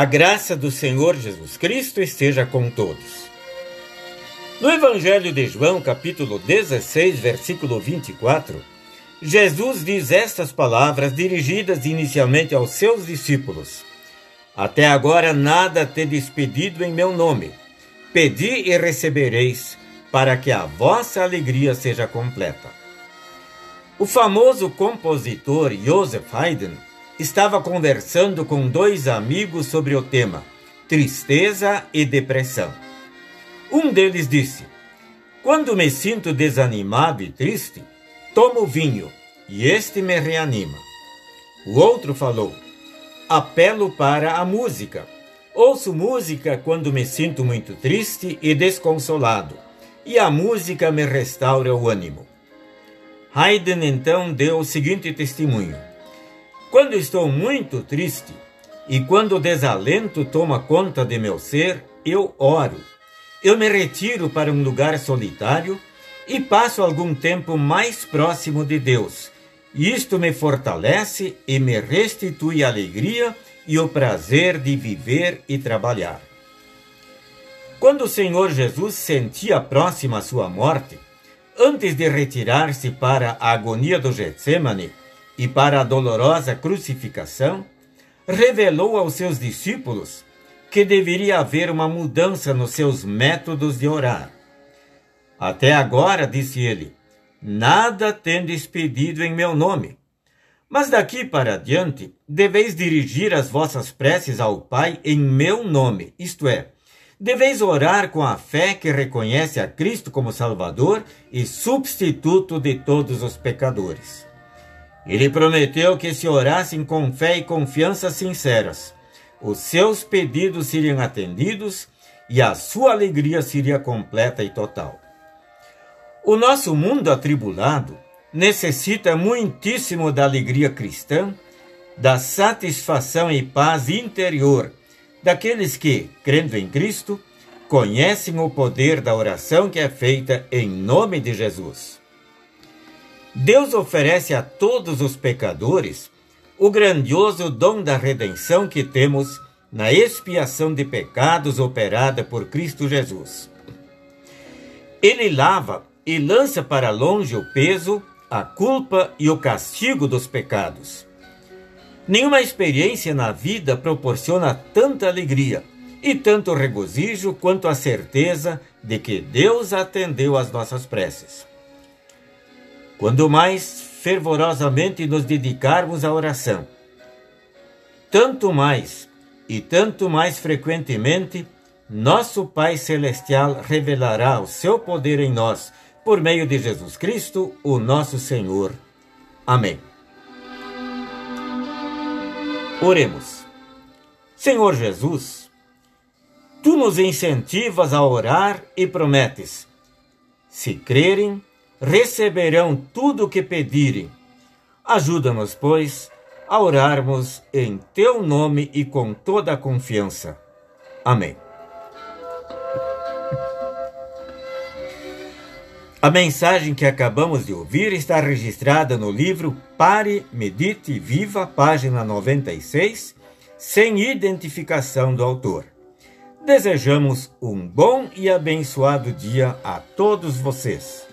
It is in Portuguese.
A graça do Senhor Jesus Cristo esteja com todos. No Evangelho de João, capítulo 16, versículo 24, Jesus diz estas palavras dirigidas inicialmente aos seus discípulos: Até agora nada tendes pedido em meu nome. Pedi e recebereis, para que a vossa alegria seja completa. O famoso compositor Joseph Haydn estava conversando com dois amigos sobre o tema tristeza e depressão. Um deles disse: Quando me sinto desanimado e triste, tomo vinho e este me reanima. O outro falou: Apelo para a música. Ouço música quando me sinto muito triste e desconsolado, e a música me restaura o ânimo. Haydn então deu o seguinte testemunho: quando estou muito triste e quando o desalento toma conta de meu ser, eu oro. Eu me retiro para um lugar solitário e passo algum tempo mais próximo de Deus. Isto me fortalece e me restitui a alegria e o prazer de viver e trabalhar. Quando o Senhor Jesus sentia próxima a sua morte, antes de retirar-se para a agonia do Getsemane, e para a dolorosa crucificação, revelou aos seus discípulos que deveria haver uma mudança nos seus métodos de orar. Até agora, disse ele, nada tendes pedido em meu nome. Mas daqui para diante, deveis dirigir as vossas preces ao Pai em meu nome, isto é, deveis orar com a fé que reconhece a Cristo como Salvador e substituto de todos os pecadores. Ele prometeu que se orassem com fé e confiança sinceras, os seus pedidos seriam atendidos e a sua alegria seria completa e total. O nosso mundo atribulado necessita muitíssimo da alegria cristã, da satisfação e paz interior daqueles que, crendo em Cristo, conhecem o poder da oração que é feita em nome de Jesus. Deus oferece a todos os pecadores o grandioso dom da redenção que temos na expiação de pecados operada por Cristo Jesus. Ele lava e lança para longe o peso, a culpa e o castigo dos pecados. Nenhuma experiência na vida proporciona tanta alegria e tanto regozijo quanto a certeza de que Deus atendeu às nossas preces. Quando mais fervorosamente nos dedicarmos à oração, tanto mais e tanto mais frequentemente, nosso Pai Celestial revelará o seu poder em nós, por meio de Jesus Cristo, o nosso Senhor. Amém. Oremos. Senhor Jesus, tu nos incentivas a orar e prometes: se crerem, receberão tudo o que pedirem. Ajuda-nos, pois, a orarmos em teu nome e com toda a confiança. Amém. A mensagem que acabamos de ouvir está registrada no livro Pare, Medite Viva, página 96, sem identificação do autor. Desejamos um bom e abençoado dia a todos vocês.